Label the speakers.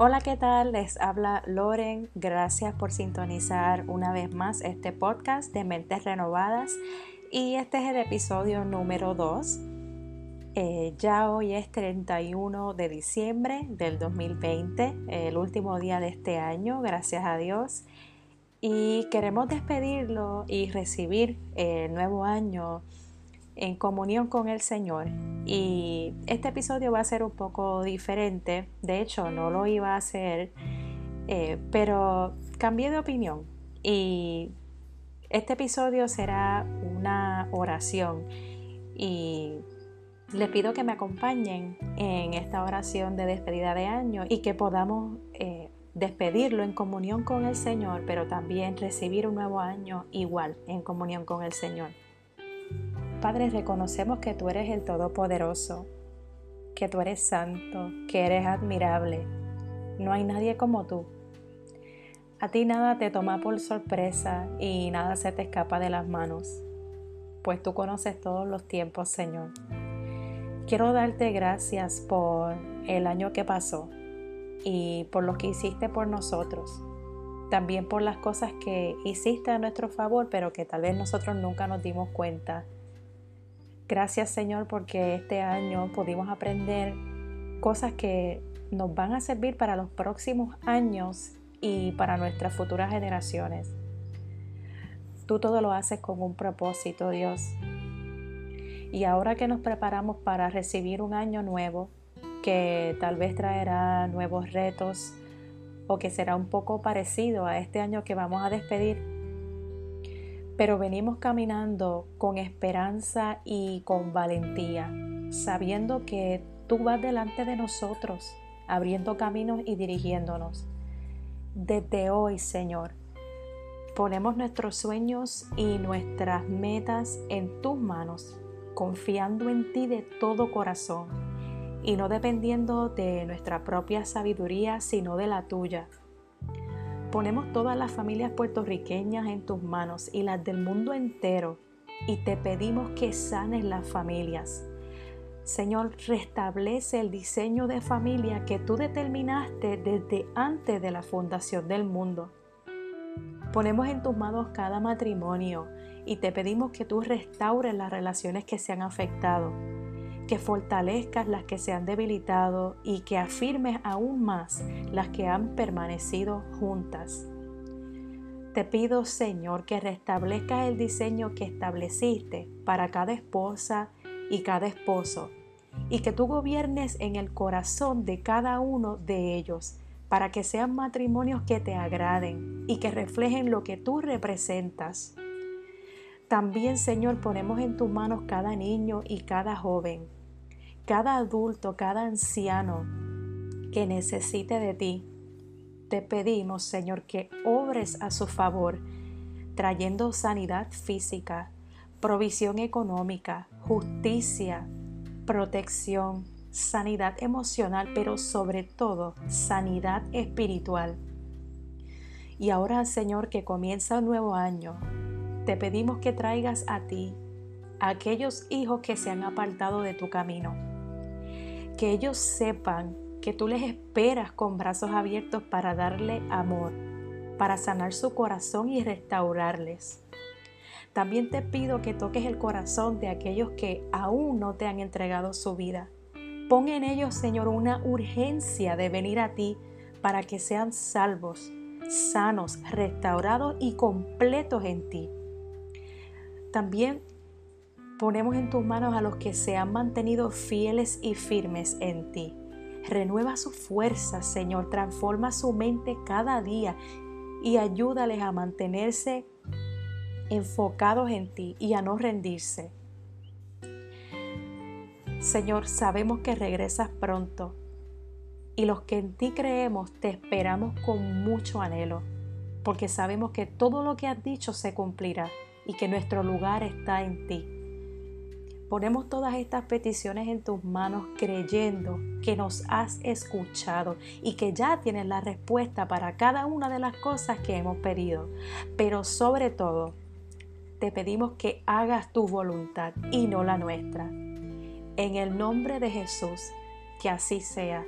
Speaker 1: Hola, ¿qué tal? Les habla Loren. Gracias por sintonizar una vez más este podcast de Mentes Renovadas. Y este es el episodio número 2. Eh, ya hoy es 31 de diciembre del 2020, el último día de este año, gracias a Dios. Y queremos despedirlo y recibir el nuevo año en comunión con el Señor. Y este episodio va a ser un poco diferente, de hecho no lo iba a hacer, eh, pero cambié de opinión y este episodio será una oración y les pido que me acompañen en esta oración de despedida de año y que podamos eh, despedirlo en comunión con el Señor, pero también recibir un nuevo año igual en comunión con el Señor. Padre, reconocemos que tú eres el Todopoderoso, que tú eres santo, que eres admirable. No hay nadie como tú. A ti nada te toma por sorpresa y nada se te escapa de las manos, pues tú conoces todos los tiempos, Señor. Quiero darte gracias por el año que pasó y por lo que hiciste por nosotros. También por las cosas que hiciste a nuestro favor, pero que tal vez nosotros nunca nos dimos cuenta Gracias Señor porque este año pudimos aprender cosas que nos van a servir para los próximos años y para nuestras futuras generaciones. Tú todo lo haces con un propósito, Dios. Y ahora que nos preparamos para recibir un año nuevo, que tal vez traerá nuevos retos o que será un poco parecido a este año que vamos a despedir, pero venimos caminando con esperanza y con valentía, sabiendo que tú vas delante de nosotros, abriendo caminos y dirigiéndonos. Desde hoy, Señor, ponemos nuestros sueños y nuestras metas en tus manos, confiando en ti de todo corazón y no dependiendo de nuestra propia sabiduría, sino de la tuya Ponemos todas las familias puertorriqueñas en tus manos y las del mundo entero y te pedimos que sanes las familias. Señor, restablece el diseño de familia que tú determinaste desde antes de la fundación del mundo. Ponemos en tus manos cada matrimonio y te pedimos que tú restaures las relaciones que se han afectado que fortalezcas las que se han debilitado y que afirmes aún más las que han permanecido juntas. Te pido, Señor, que restablezcas el diseño que estableciste para cada esposa y cada esposo, y que tú gobiernes en el corazón de cada uno de ellos, para que sean matrimonios que te agraden y que reflejen lo que tú representas. También, Señor, ponemos en tus manos cada niño y cada joven, cada adulto, cada anciano que necesite de ti. Te pedimos, Señor, que obres a su favor, trayendo sanidad física, provisión económica, justicia, protección, sanidad emocional, pero sobre todo sanidad espiritual. Y ahora, Señor, que comienza un nuevo año, te pedimos que traigas a ti a aquellos hijos que se han apartado de tu camino que ellos sepan que tú les esperas con brazos abiertos para darle amor, para sanar su corazón y restaurarles. También te pido que toques el corazón de aquellos que aún no te han entregado su vida. Pon en ellos, Señor, una urgencia de venir a ti para que sean salvos, sanos, restaurados y completos en ti. También Ponemos en tus manos a los que se han mantenido fieles y firmes en ti. Renueva su fuerza, Señor, transforma su mente cada día y ayúdales a mantenerse enfocados en ti y a no rendirse. Señor, sabemos que regresas pronto y los que en ti creemos te esperamos con mucho anhelo, porque sabemos que todo lo que has dicho se cumplirá y que nuestro lugar está en ti. Ponemos todas estas peticiones en tus manos creyendo que nos has escuchado y que ya tienes la respuesta para cada una de las cosas que hemos pedido. Pero sobre todo, te pedimos que hagas tu voluntad y no la nuestra. En el nombre de Jesús, que así sea.